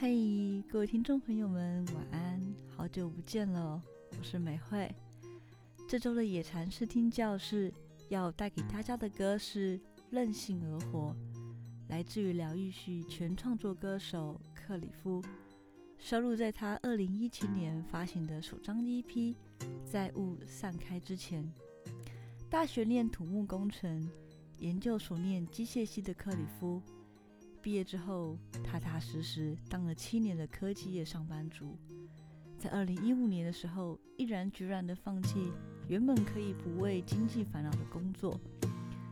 嘿，各位听众朋友们，晚安！好久不见了，我是美惠。这周的野禅试听教室要带给大家的歌是《任性而活》，来自于疗愈系全创作歌手克里夫，收录在他二零一七年发行的首张 EP《在雾散开之前》。大学念土木工程，研究所念机械系的克里夫。毕业之后，踏踏实实当了七年的科技业上班族。在二零一五年的时候，毅然决然的放弃原本可以不为经济烦恼的工作，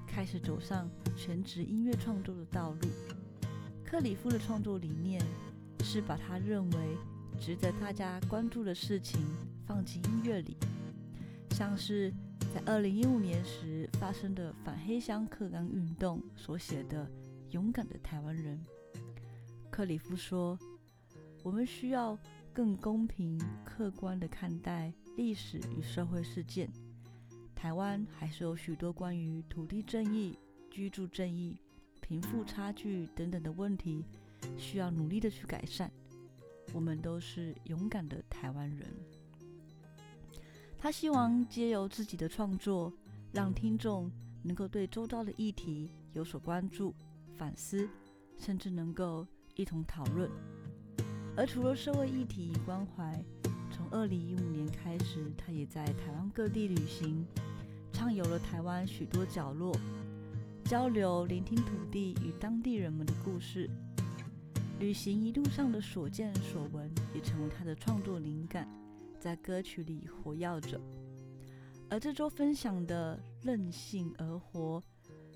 开始走上全职音乐创作的道路。克里夫的创作理念是把他认为值得大家关注的事情放进音乐里，像是在二零一五年时发生的反黑箱克刚运动所写的。勇敢的台湾人，克里夫说：“我们需要更公平、客观地看待历史与社会事件。台湾还是有许多关于土地正义、居住正义、贫富差距等等的问题，需要努力的去改善。我们都是勇敢的台湾人。”他希望借由自己的创作，让听众能够对周遭的议题有所关注。反思，甚至能够一同讨论。而除了社会议题与关怀，从二零一五年开始，他也在台湾各地旅行，畅游了台湾许多角落，交流、聆听土地与当地人们的故事。旅行一路上的所见所闻，也成为他的创作灵感，在歌曲里活跃着。而这周分享的《任性而活》，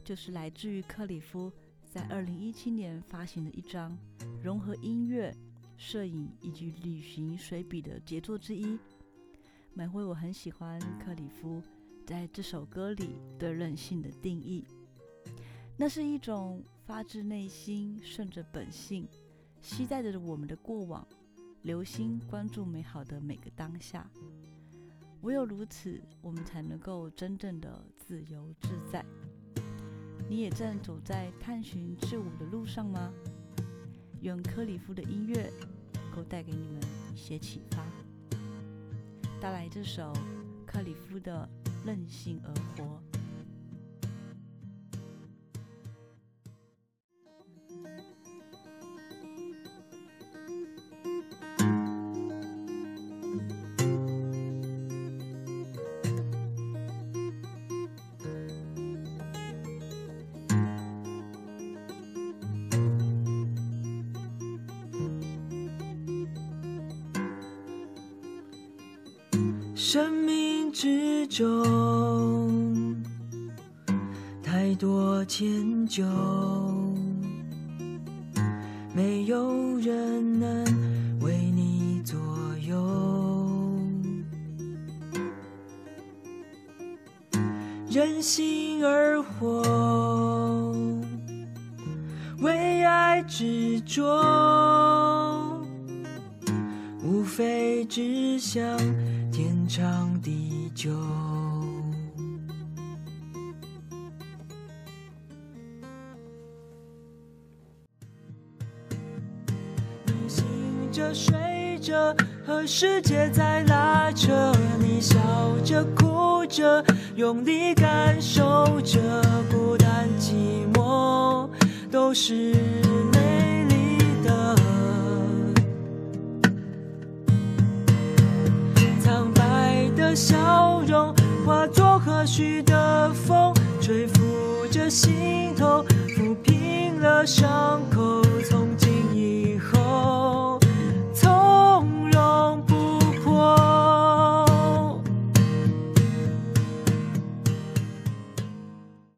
就是来自于克里夫。在二零一七年发行的一张融合音乐、摄影以及旅行随笔的杰作之一。每回我很喜欢克里夫在这首歌里对任性的定义，那是一种发自内心、顺着本性、期待着我们的过往，留心关注美好的每个当下。唯有如此，我们才能够真正的自由自在。你也正走在探寻自我的路上吗？用克里夫的音乐能够带给你们一些启发。带来这首克里夫的《任性而活》。生命之中，太多迁就，没有人能为你左右。任性而活，为爱执着，无非只想。长地久，你醒着睡着，和世界在拉扯。你笑着哭着，用力感受着，孤单寂寞都是。美丽去的风，吹拂着心头，抚平了伤口。